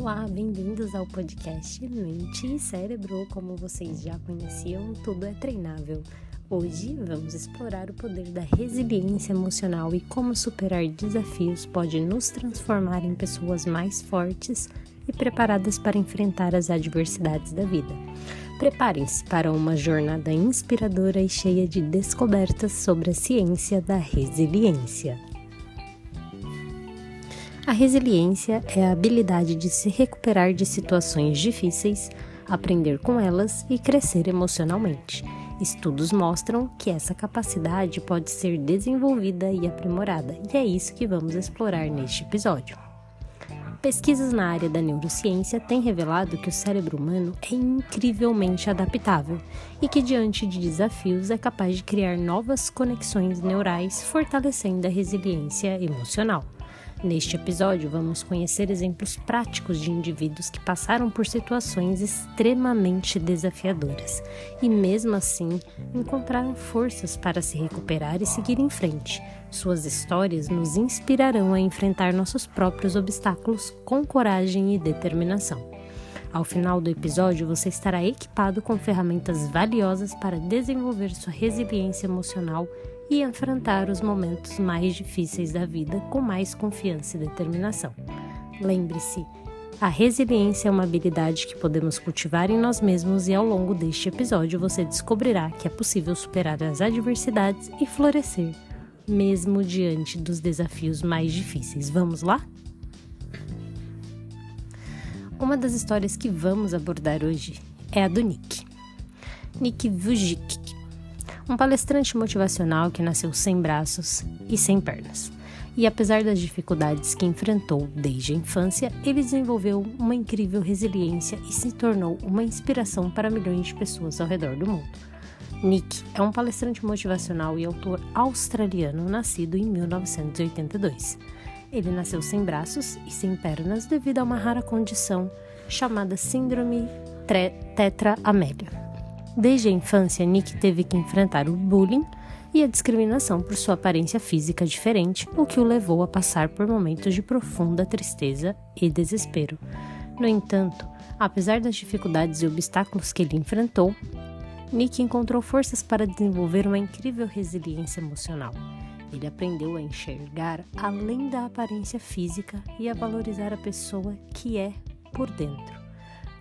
Olá, bem-vindos ao podcast Mente e Cérebro. Como vocês já conheciam, tudo é treinável. Hoje vamos explorar o poder da resiliência emocional e como superar desafios pode nos transformar em pessoas mais fortes e preparadas para enfrentar as adversidades da vida. Preparem-se para uma jornada inspiradora e cheia de descobertas sobre a ciência da resiliência. A resiliência é a habilidade de se recuperar de situações difíceis, aprender com elas e crescer emocionalmente. Estudos mostram que essa capacidade pode ser desenvolvida e aprimorada, e é isso que vamos explorar neste episódio. Pesquisas na área da neurociência têm revelado que o cérebro humano é incrivelmente adaptável e que, diante de desafios, é capaz de criar novas conexões neurais, fortalecendo a resiliência emocional. Neste episódio, vamos conhecer exemplos práticos de indivíduos que passaram por situações extremamente desafiadoras e, mesmo assim, encontraram forças para se recuperar e seguir em frente. Suas histórias nos inspirarão a enfrentar nossos próprios obstáculos com coragem e determinação. Ao final do episódio, você estará equipado com ferramentas valiosas para desenvolver sua resiliência emocional e enfrentar os momentos mais difíceis da vida com mais confiança e determinação. Lembre-se, a resiliência é uma habilidade que podemos cultivar em nós mesmos e ao longo deste episódio você descobrirá que é possível superar as adversidades e florescer, mesmo diante dos desafios mais difíceis. Vamos lá? Uma das histórias que vamos abordar hoje é a do Nick. Nick Vujicic um palestrante motivacional que nasceu sem braços e sem pernas. E apesar das dificuldades que enfrentou desde a infância, ele desenvolveu uma incrível resiliência e se tornou uma inspiração para milhões de pessoas ao redor do mundo. Nick é um palestrante motivacional e autor australiano nascido em 1982. Ele nasceu sem braços e sem pernas devido a uma rara condição chamada Síndrome Tetra Amélia. Desde a infância, Nick teve que enfrentar o bullying e a discriminação por sua aparência física diferente, o que o levou a passar por momentos de profunda tristeza e desespero. No entanto, apesar das dificuldades e obstáculos que ele enfrentou, Nick encontrou forças para desenvolver uma incrível resiliência emocional. Ele aprendeu a enxergar além da aparência física e a valorizar a pessoa que é por dentro.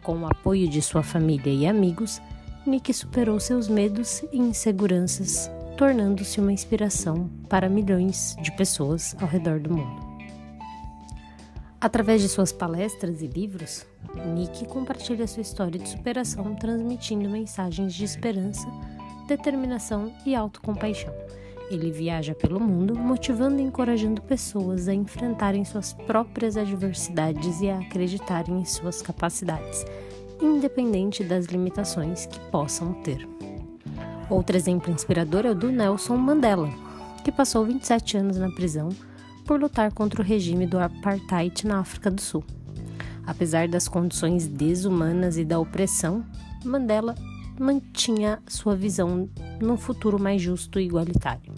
Com o apoio de sua família e amigos, Nick superou seus medos e inseguranças, tornando-se uma inspiração para milhões de pessoas ao redor do mundo. Através de suas palestras e livros, Nick compartilha sua história de superação, transmitindo mensagens de esperança, determinação e autocompaixão. Ele viaja pelo mundo, motivando e encorajando pessoas a enfrentarem suas próprias adversidades e a acreditarem em suas capacidades independente das limitações que possam ter. Outro exemplo inspirador é o do Nelson Mandela, que passou 27 anos na prisão por lutar contra o regime do apartheid na África do Sul. Apesar das condições desumanas e da opressão, Mandela mantinha sua visão num futuro mais justo e igualitário.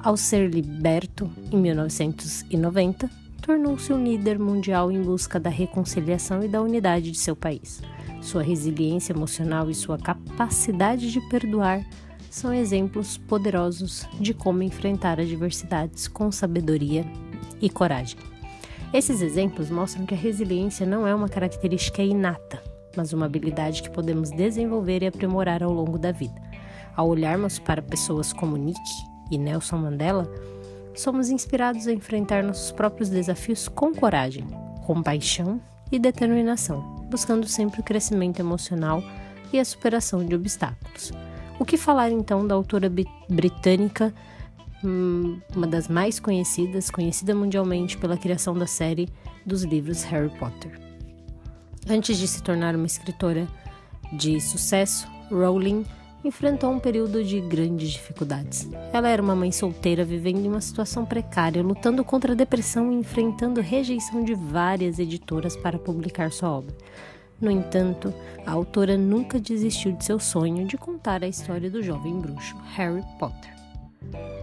Ao ser liberto em 1990, tornou-se um líder mundial em busca da reconciliação e da unidade de seu país. Sua resiliência emocional e sua capacidade de perdoar são exemplos poderosos de como enfrentar adversidades com sabedoria e coragem. Esses exemplos mostram que a resiliência não é uma característica inata, mas uma habilidade que podemos desenvolver e aprimorar ao longo da vida. Ao olharmos para pessoas como Nick e Nelson Mandela, somos inspirados a enfrentar nossos próprios desafios com coragem, compaixão e determinação buscando sempre o crescimento emocional e a superação de obstáculos. O que falar então da autora britânica, hum, uma das mais conhecidas, conhecida mundialmente pela criação da série dos livros Harry Potter? Antes de se tornar uma escritora de sucesso, Rowling enfrentou um período de grandes dificuldades. Ela era uma mãe solteira vivendo em uma situação precária, lutando contra a depressão e enfrentando rejeição de várias editoras para publicar sua obra. No entanto, a autora nunca desistiu de seu sonho de contar a história do jovem bruxo Harry Potter.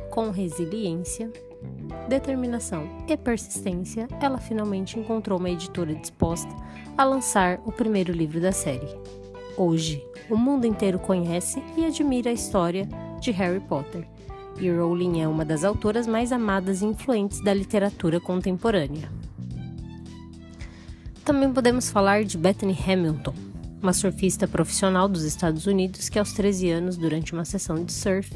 Com resiliência, determinação e persistência, ela finalmente encontrou uma editora disposta a lançar o primeiro livro da série. Hoje, o mundo inteiro conhece e admira a história de Harry Potter, e Rowling é uma das autoras mais amadas e influentes da literatura contemporânea. Também podemos falar de Bethany Hamilton, uma surfista profissional dos Estados Unidos que, aos 13 anos, durante uma sessão de surf,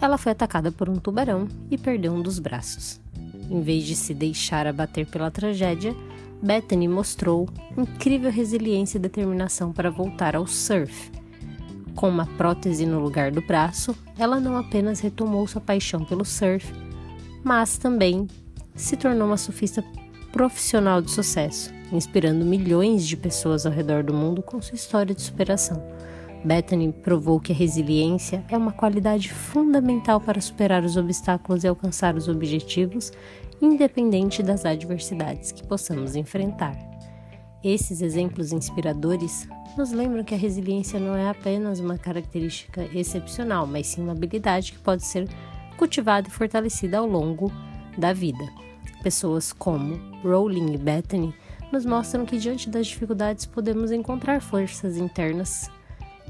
ela foi atacada por um tubarão e perdeu um dos braços. Em vez de se deixar abater pela tragédia, Bethany mostrou incrível resiliência e determinação para voltar ao surf. Com uma prótese no lugar do braço, ela não apenas retomou sua paixão pelo surf, mas também se tornou uma surfista profissional de sucesso, inspirando milhões de pessoas ao redor do mundo com sua história de superação. Bethany provou que a resiliência é uma qualidade fundamental para superar os obstáculos e alcançar os objetivos, independente das adversidades que possamos enfrentar. Esses exemplos inspiradores nos lembram que a resiliência não é apenas uma característica excepcional, mas sim uma habilidade que pode ser cultivada e fortalecida ao longo da vida. Pessoas como Rowling e Bethany nos mostram que diante das dificuldades podemos encontrar forças internas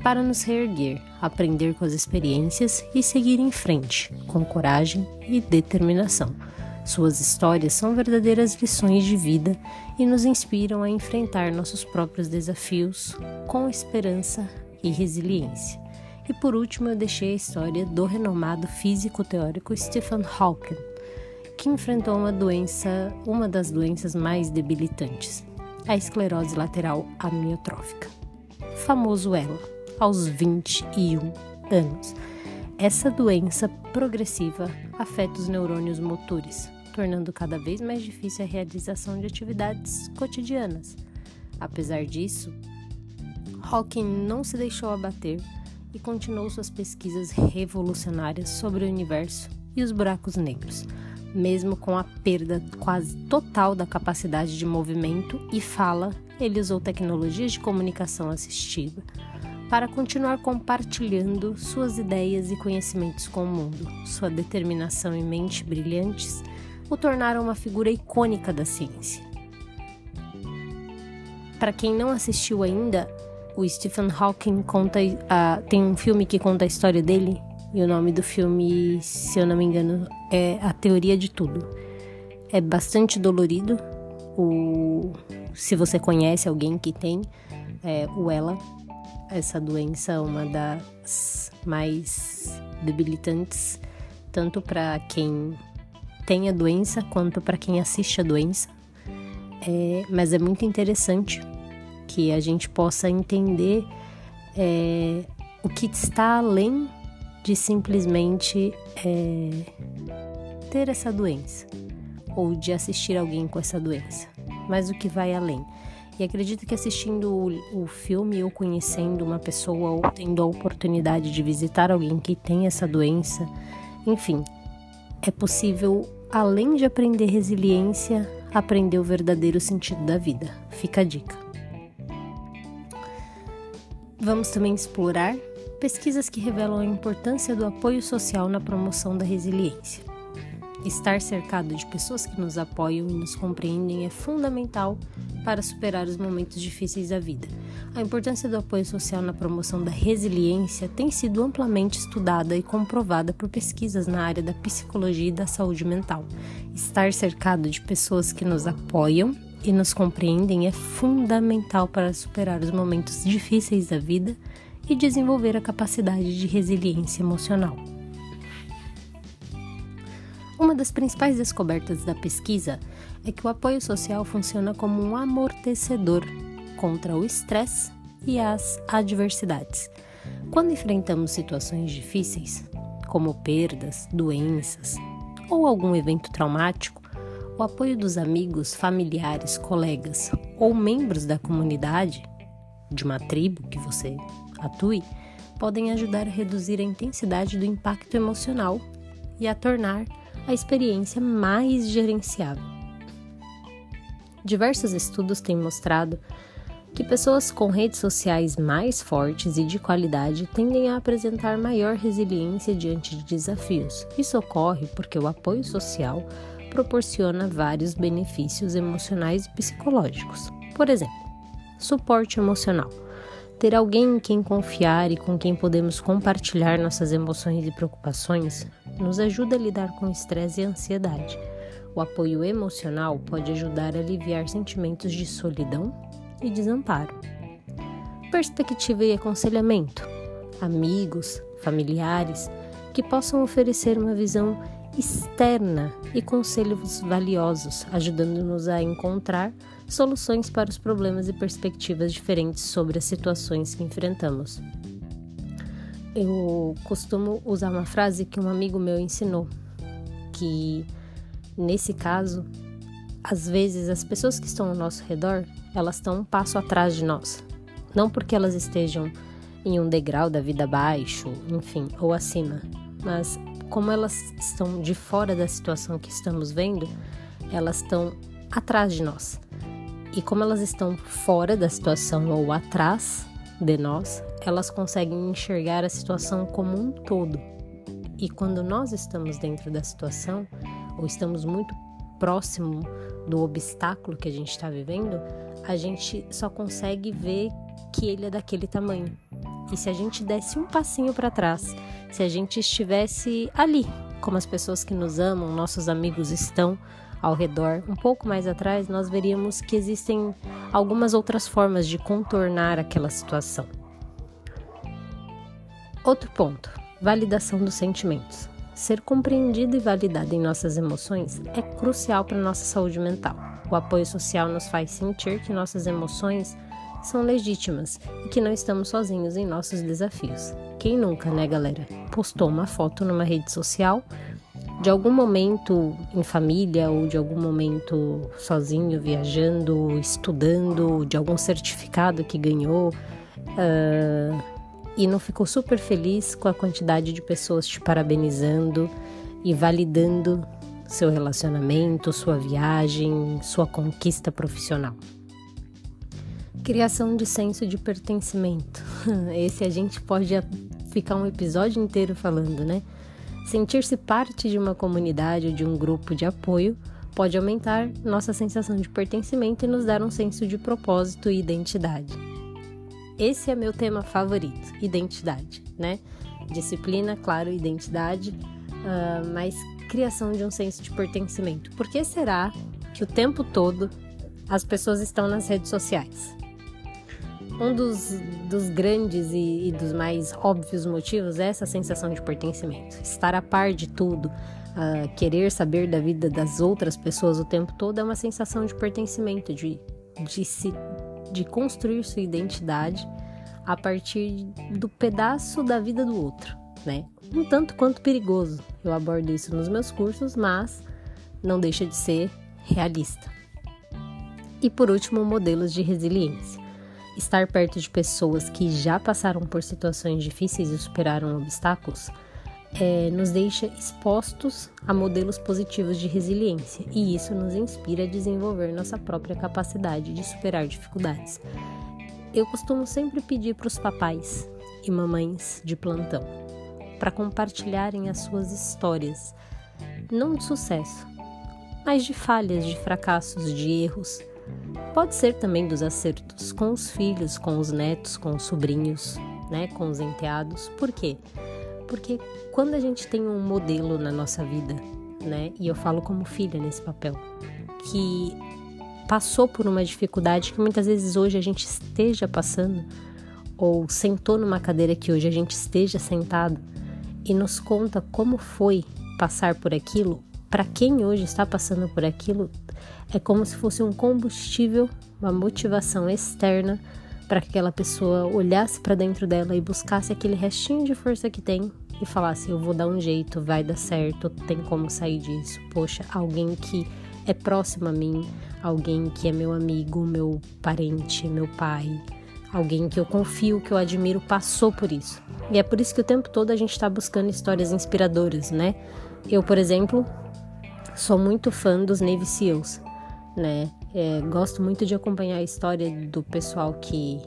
para nos reerguer, aprender com as experiências e seguir em frente, com coragem e determinação. Suas histórias são verdadeiras lições de vida e nos inspiram a enfrentar nossos próprios desafios com esperança e resiliência. E por último, eu deixei a história do renomado físico teórico Stephen Hawking, que enfrentou uma doença, uma das doenças mais debilitantes, a esclerose lateral amiotrófica, famoso ELA aos 21 anos. Essa doença progressiva afeta os neurônios motores, tornando cada vez mais difícil a realização de atividades cotidianas. Apesar disso, Hawking não se deixou abater e continuou suas pesquisas revolucionárias sobre o universo e os buracos negros, mesmo com a perda quase total da capacidade de movimento e fala, ele usou tecnologias de comunicação assistiva para continuar compartilhando suas ideias e conhecimentos com o mundo. Sua determinação e mente brilhantes o tornaram uma figura icônica da ciência. Para quem não assistiu ainda, o Stephen Hawking conta, uh, tem um filme que conta a história dele, e o nome do filme, se eu não me engano, é A Teoria de Tudo. É bastante dolorido. O, se você conhece alguém que tem é, o Ela, essa doença uma das mais debilitantes, tanto para quem tem a doença quanto para quem assiste a doença. É, mas é muito interessante que a gente possa entender é, o que está além de simplesmente é, ter essa doença ou de assistir alguém com essa doença, mas o que vai além. E acredito que assistindo o, o, filme ou conhecendo uma pessoa ou tendo a oportunidade de visitar alguém que tem essa doença, enfim, é possível, além de aprender resiliência, aprender o verdadeiro sentido da vida. Fica a dica. Vamos também explorar pesquisas que revelam a importância do apoio social na promoção da resiliência. Estar cercado de pessoas que nos apoiam e nos compreendem é fundamental para superar os momentos difíceis da vida. A importância do apoio social na promoção da resiliência tem sido amplamente estudada e comprovada por pesquisas na área da psicologia e da saúde mental. Estar cercado de pessoas que nos apoiam e nos compreendem é fundamental para superar os momentos difíceis da vida e desenvolver a capacidade de resiliência emocional. Uma das principais descobertas da pesquisa é que o apoio social funciona como um amortecedor contra o estresse e as adversidades. Quando enfrentamos situações difíceis, como perdas, doenças ou algum evento traumático, o apoio dos amigos, familiares, colegas ou membros da comunidade, de uma tribo que você atue, podem ajudar a reduzir a intensidade do impacto emocional e a tornar a experiência mais gerenciável. Diversos estudos têm mostrado que pessoas com redes sociais mais fortes e de qualidade tendem a apresentar maior resiliência diante de desafios. Isso ocorre porque o apoio social proporciona vários benefícios emocionais e psicológicos. Por exemplo, suporte emocional. Ter alguém em quem confiar e com quem podemos compartilhar nossas emoções e preocupações nos ajuda a lidar com estresse e ansiedade. O apoio emocional pode ajudar a aliviar sentimentos de solidão e desamparo. Perspectiva e aconselhamento. Amigos, familiares que possam oferecer uma visão externa e conselhos valiosos, ajudando-nos a encontrar soluções para os problemas e perspectivas diferentes sobre as situações que enfrentamos. Eu costumo usar uma frase que um amigo meu ensinou, que nesse caso, às vezes as pessoas que estão ao nosso redor elas estão um passo atrás de nós. Não porque elas estejam em um degrau da vida abaixo, enfim, ou acima, mas como elas estão de fora da situação que estamos vendo, elas estão atrás de nós. E como elas estão fora da situação ou atrás de nós, elas conseguem enxergar a situação como um todo. E quando nós estamos dentro da situação, ou estamos muito próximo do obstáculo que a gente está vivendo, a gente só consegue ver que ele é daquele tamanho. E se a gente desse um passinho para trás, se a gente estivesse ali, como as pessoas que nos amam, nossos amigos estão ao redor, um pouco mais atrás, nós veríamos que existem algumas outras formas de contornar aquela situação. Outro ponto: validação dos sentimentos. Ser compreendido e validado em nossas emoções é crucial para nossa saúde mental. O apoio social nos faz sentir que nossas emoções são legítimas e que não estamos sozinhos em nossos desafios. Quem nunca, né, galera? Postou uma foto numa rede social de algum momento em família ou de algum momento sozinho, viajando, estudando, de algum certificado que ganhou. Uh, e não ficou super feliz com a quantidade de pessoas te parabenizando e validando seu relacionamento, sua viagem, sua conquista profissional. Criação de senso de pertencimento. Esse a gente pode ficar um episódio inteiro falando, né? Sentir-se parte de uma comunidade ou de um grupo de apoio pode aumentar nossa sensação de pertencimento e nos dar um senso de propósito e identidade. Esse é meu tema favorito, identidade, né? Disciplina, claro, identidade, uh, mas criação de um senso de pertencimento. Por que será que o tempo todo as pessoas estão nas redes sociais? Um dos, dos grandes e, e, dos mais óbvios motivos é essa sensação de pertencimento. Estar a par de tudo, uh, querer saber da vida das outras pessoas o tempo todo é uma sensação de pertencimento, de, de se de construir sua identidade a partir do pedaço da vida do outro, né? Um tanto quanto perigoso. Eu abordo isso nos meus cursos, mas não deixa de ser realista. E por último, modelos de resiliência. Estar perto de pessoas que já passaram por situações difíceis e superaram obstáculos é, nos deixa expostos a modelos positivos de resiliência e isso nos inspira a desenvolver nossa própria capacidade de superar dificuldades. Eu costumo sempre pedir para os papais e mamães de plantão para compartilharem as suas histórias, não de sucesso, mas de falhas, de fracassos, de erros. Pode ser também dos acertos com os filhos, com os netos, com os sobrinhos, né, com os enteados. Por quê? Porque quando a gente tem um modelo na nossa vida, né, e eu falo como filha nesse papel, que passou por uma dificuldade que muitas vezes hoje a gente esteja passando, ou sentou numa cadeira que hoje a gente esteja sentado e nos conta como foi passar por aquilo, para quem hoje está passando por aquilo, é como se fosse um combustível, uma motivação externa para que aquela pessoa olhasse para dentro dela e buscasse aquele restinho de força que tem e falasse: Eu vou dar um jeito, vai dar certo, tem como sair disso. Poxa, alguém que é próximo a mim, alguém que é meu amigo, meu parente, meu pai, alguém que eu confio, que eu admiro, passou por isso. E é por isso que o tempo todo a gente está buscando histórias inspiradoras, né? Eu, por exemplo, sou muito fã dos Navy SEALs, né? É, gosto muito de acompanhar a história do pessoal que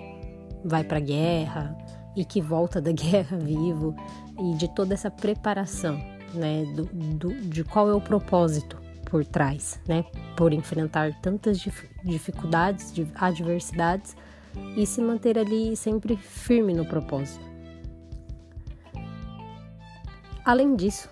vai para guerra e que volta da guerra vivo e de toda essa preparação, né, do, do, de qual é o propósito por trás, né, por enfrentar tantas dificuldades, adversidades e se manter ali sempre firme no propósito. Além disso,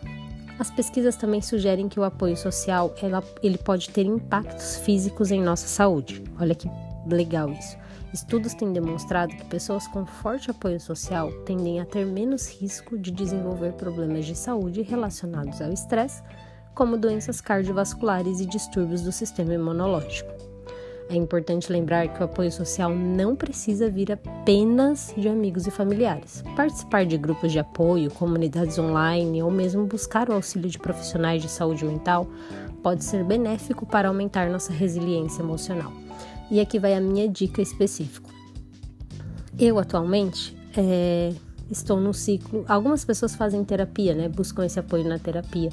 as pesquisas também sugerem que o apoio social ela, ele pode ter impactos físicos em nossa saúde. Olha que legal isso. Estudos têm demonstrado que pessoas com forte apoio social tendem a ter menos risco de desenvolver problemas de saúde relacionados ao estresse, como doenças cardiovasculares e distúrbios do sistema imunológico. É importante lembrar que o apoio social não precisa vir apenas de amigos e familiares. Participar de grupos de apoio, comunidades online ou mesmo buscar o auxílio de profissionais de saúde mental pode ser benéfico para aumentar nossa resiliência emocional. E aqui vai a minha dica específica. Eu atualmente é, estou no ciclo. Algumas pessoas fazem terapia, né? Buscam esse apoio na terapia.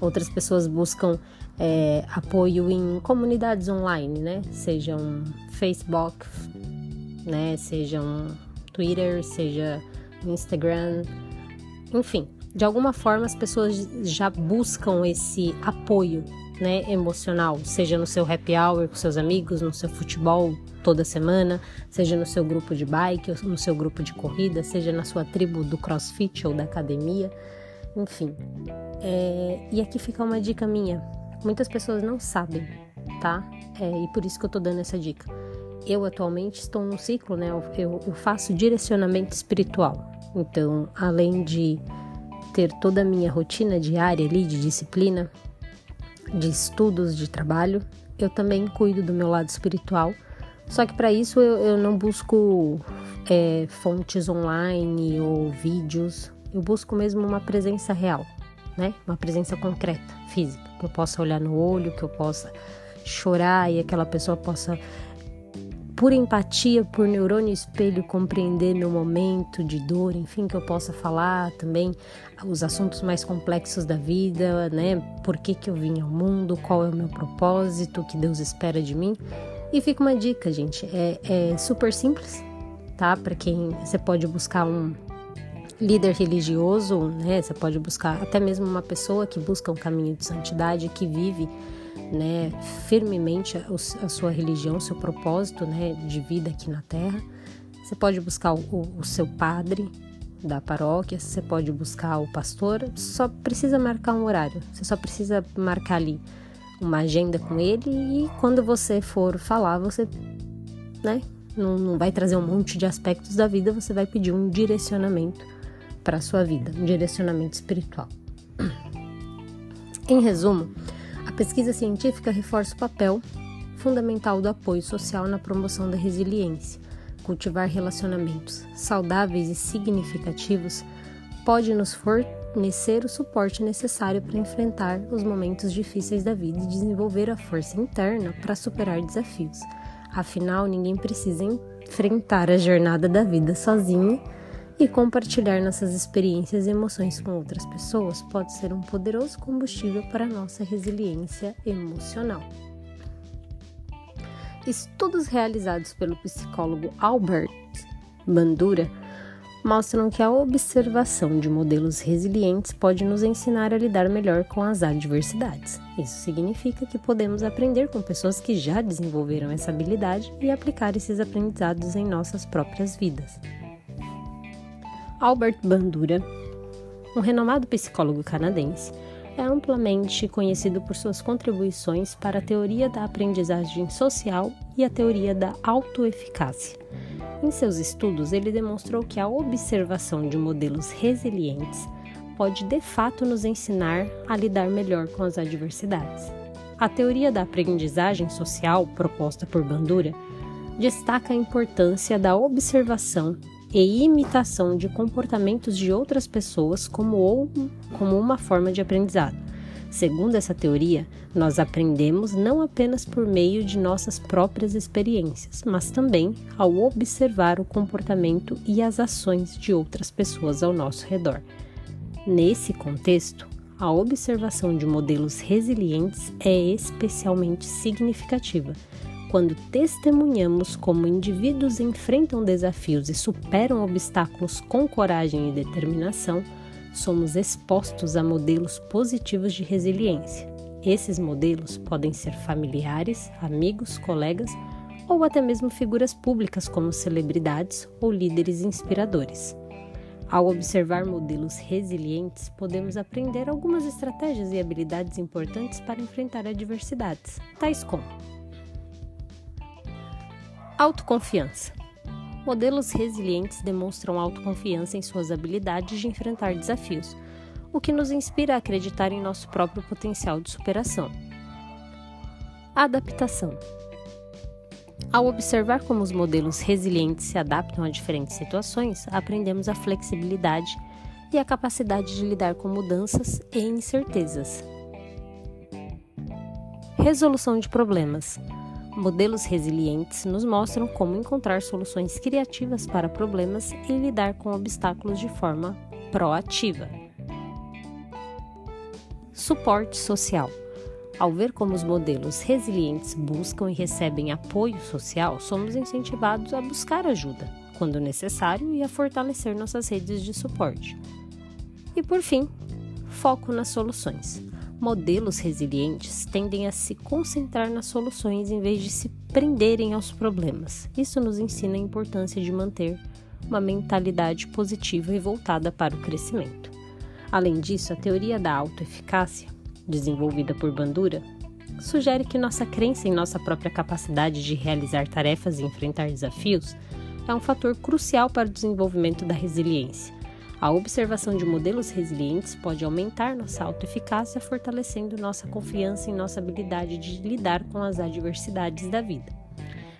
Outras pessoas buscam é, apoio em comunidades online, né? Sejam Facebook, né? Sejam Twitter, seja Instagram, enfim. De alguma forma as pessoas já buscam esse apoio né, emocional, seja no seu happy hour com seus amigos, no seu futebol toda semana, seja no seu grupo de bike, ou no seu grupo de corrida, seja na sua tribo do crossfit ou da academia, enfim. É, e aqui fica uma dica minha. Muitas pessoas não sabem, tá? É, e por isso que eu tô dando essa dica. Eu atualmente estou num ciclo, né? Eu, eu faço direcionamento espiritual. Então, além de ter toda a minha rotina diária ali de disciplina, de estudos, de trabalho, eu também cuido do meu lado espiritual. Só que para isso eu, eu, não busco é, fontes online ou vídeos, eu busco mesmo uma presença real, né? Uma presença concreta, física, eu possa olhar no olho, que eu possa chorar e aquela pessoa possa por empatia, por neurônio espelho, compreender meu momento de dor, enfim, que eu possa falar também os assuntos mais complexos da vida, né? Por que, que eu vim ao mundo, qual é o meu propósito, o que Deus espera de mim. E fica uma dica, gente, é, é super simples, tá? Para quem você pode buscar um líder religioso, né? Você pode buscar até mesmo uma pessoa que busca um caminho de santidade, que vive né, firmemente a, sua religião, seu propósito né, de vida aqui na Terra. Você pode buscar o, o seu padre da paróquia, você pode buscar o pastor, só precisa marcar um horário, você só precisa marcar ali uma agenda com ele e quando você for falar, você né, não, não vai trazer um monte de aspectos da vida, você vai pedir um direcionamento para a sua vida, um direcionamento espiritual. Em resumo, a pesquisa científica reforça o papel fundamental do apoio social na promoção da resiliência. Cultivar relacionamentos saudáveis e significativos pode nos fornecer o suporte necessário para enfrentar os momentos difíceis da vida e desenvolver a força interna para superar desafios. Afinal, ninguém precisa enfrentar a jornada da vida sozinho e compartilhar nossas experiências e emoções com outras pessoas pode ser um poderoso combustível para nossa resiliência emocional. Estudos realizados pelo psicólogo Albert Bandura mostram que a observação de modelos resilientes pode nos ensinar a lidar melhor com as adversidades. Isso significa que podemos aprender com pessoas que já desenvolveram essa habilidade e aplicar esses aprendizados em nossas próprias vidas. Albert Bandura, um renomado psicólogo canadense, é amplamente conhecido por suas contribuições para a teoria da aprendizagem social e a teoria da autoeficácia. Em seus estudos, ele demonstrou que a observação de modelos resilientes pode de fato nos ensinar a lidar melhor com as adversidades. A teoria da aprendizagem social, proposta por Bandura, destaca a importância da observação e imitação de comportamentos de outras pessoas como, ou, como uma forma de aprendizado. Segundo essa teoria, nós aprendemos não apenas por meio de nossas próprias experiências, mas também ao observar o comportamento e as ações de outras pessoas ao nosso redor. Nesse contexto, a observação de modelos resilientes é especialmente significativa, Quando testemunhamos como indivíduos enfrentam desafios e superam obstáculos com coragem e determinação, somos expostos a modelos positivos de resiliência. Esses modelos podem ser familiares, amigos, colegas ou até mesmo figuras públicas como celebridades ou líderes inspiradores. Ao observar modelos resilientes, podemos aprender algumas estratégias e habilidades importantes para enfrentar adversidades, tais como autoconfiança. Modelos resilientes demonstram autoconfiança em suas habilidades de enfrentar desafios, o que nos inspira a acreditar em nosso próprio potencial de superação. Adaptação. Ao observar como os modelos resilientes se adaptam a diferentes situações, aprendemos a flexibilidade e a capacidade de lidar com mudanças e incertezas. Resolução de problemas. Modelos resilientes nos mostram como encontrar soluções criativas para problemas e lidar com obstáculos de forma proativa. Suporte social. Ao ver como os modelos resilientes buscam e recebem apoio social, somos incentivados a buscar ajuda, quando necessário, e a fortalecer nossas redes de suporte. E por fim, foco nas soluções. Modelos resilientes tendem a se concentrar nas soluções em vez de se prenderem aos problemas. Isso nos ensina a importância de manter uma mentalidade positiva e voltada para o crescimento. Além disso, a teoria da autoeficácia desenvolvida por Bandura, sugere que nossa crença em nossa própria capacidade de realizar tarefas e enfrentar desafios é um fator crucial para o desenvolvimento da resiliência. A observação de modelos resilientes pode aumentar nossa autoeficácia, fortalecendo nossa confiança em nossa habilidade de lidar com as adversidades da vida.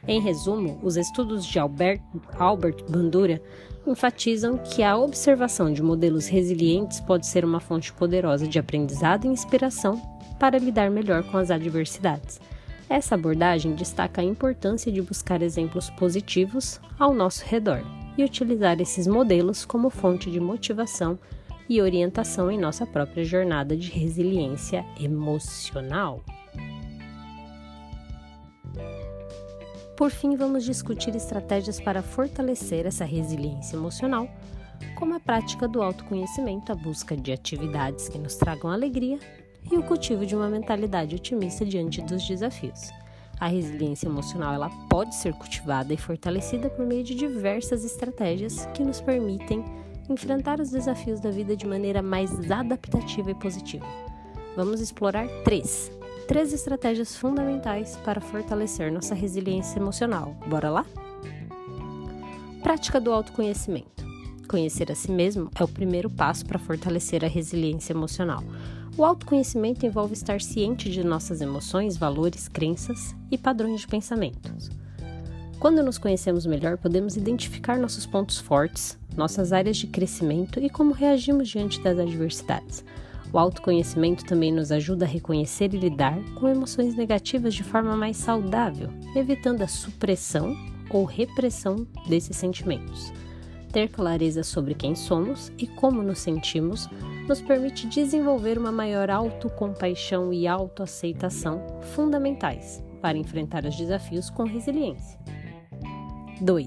Em resumo, os estudos de Albert, Albert Bandura enfatizam que a observação de modelos resilientes pode ser uma fonte poderosa de aprendizado e inspiração para lidar melhor com as adversidades. Essa abordagem destaca a importância de buscar exemplos positivos ao nosso redor e utilizar esses modelos como fonte de motivação e orientação em nossa própria jornada de resiliência emocional. Por fim, vamos discutir estratégias para fortalecer essa resiliência emocional, como a prática do autoconhecimento, a busca de atividades que nos tragam alegria e o cultivo de uma mentalidade otimista diante dos desafios. A resiliência emocional ela pode ser cultivada e fortalecida por meio de diversas estratégias que nos permitem enfrentar os desafios da vida de maneira mais adaptativa e positiva. Vamos explorar três três estratégias fundamentais para fortalecer nossa resiliência emocional. Bora lá? Prática do autoconhecimento. Conhecer a si mesmo é o primeiro passo para fortalecer a resiliência emocional. O autoconhecimento envolve estar ciente de nossas emoções, valores, crenças e padrões de pensamentos. Quando nos conhecemos melhor, podemos identificar nossos pontos fortes, nossas áreas de crescimento e como reagimos diante das adversidades. O autoconhecimento também nos ajuda a reconhecer e lidar com emoções negativas de forma mais saudável, evitando a supressão ou repressão desses sentimentos. Ter clareza sobre quem somos e como nos sentimos nos permite desenvolver uma maior autocompaixão e autoaceitação fundamentais para enfrentar os desafios com resiliência. 2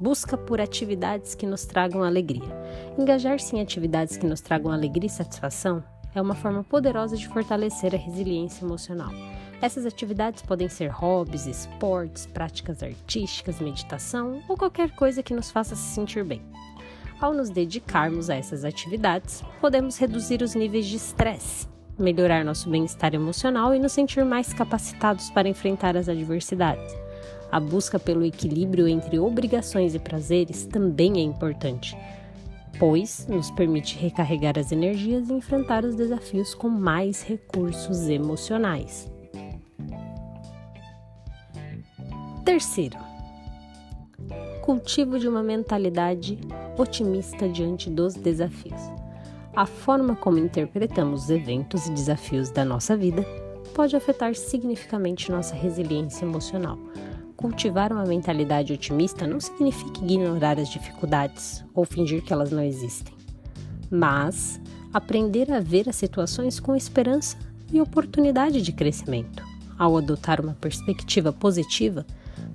busca por atividades que nos tragam alegria. Engajar-se em atividades que nos tragam alegria e satisfação é uma forma poderosa de fortalecer a resiliência emocional. Essas atividades podem ser hobbies, esportes, práticas artísticas, meditação ou qualquer coisa que nos faça se sentir bem. Ao nos dedicarmos a essas atividades, podemos reduzir os níveis de estresse, melhorar nosso bem-estar emocional e nos sentir mais capacitados para enfrentar as adversidades. A busca pelo equilíbrio entre obrigações e prazeres também é importante, pois nos permite recarregar as energias e enfrentar os desafios com mais recursos emocionais. Terceiro, cultivo de uma mentalidade otimista diante dos desafios. A forma como interpretamos os eventos e desafios da nossa vida pode afetar significativamente nossa resiliência emocional cultivar uma mentalidade otimista não significa ignorar as dificuldades ou fingir que elas não existem, mas aprender a ver as situações com esperança e oportunidade de crescimento. Ao adotar uma perspectiva positiva,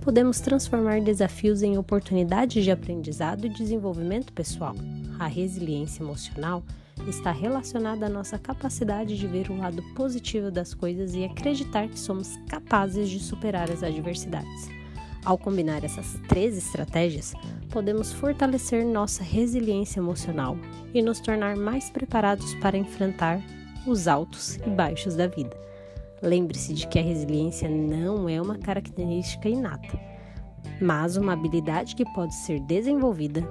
podemos transformar desafios em oportunidades de aprendizado e desenvolvimento pessoal. A resiliência emocional está relacionada à nossa capacidade de ver o lado positivo das coisas e acreditar que somos capazes de superar as adversidades. Ao combinar essas três estratégias, podemos fortalecer nossa resiliência emocional e nos tornar mais preparados para enfrentar os altos e baixos da vida. Lembre-se de que a resiliência não é uma característica inata, mas uma habilidade que pode ser desenvolvida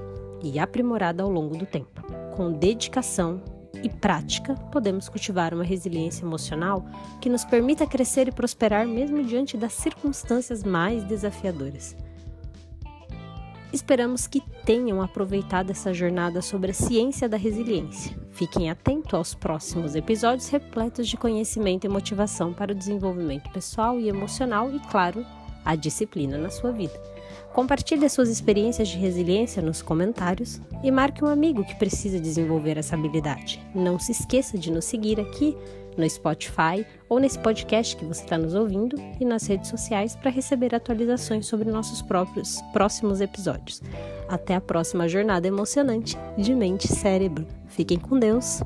e aprimorada ao longo do tempo. Com dedicação e prática, podemos cultivar uma resiliência emocional que nos permita crescer e prosperar mesmo diante das circunstâncias mais desafiadoras. Esperamos que tenham aproveitado essa jornada sobre a ciência da resiliência. Fiquem atentos aos próximos episódios repletos de conhecimento e motivação para o desenvolvimento pessoal e emocional e, claro, a disciplina na sua vida. Compartilhe suas experiências de resiliência nos comentários e marque um amigo que precisa desenvolver essa habilidade. Não se esqueça de nos seguir aqui no Spotify ou nesse podcast que você está nos ouvindo e nas redes sociais para receber atualizações sobre nossos próprios próximos episódios. Até a próxima jornada emocionante de mente e cérebro. Fiquem com Deus!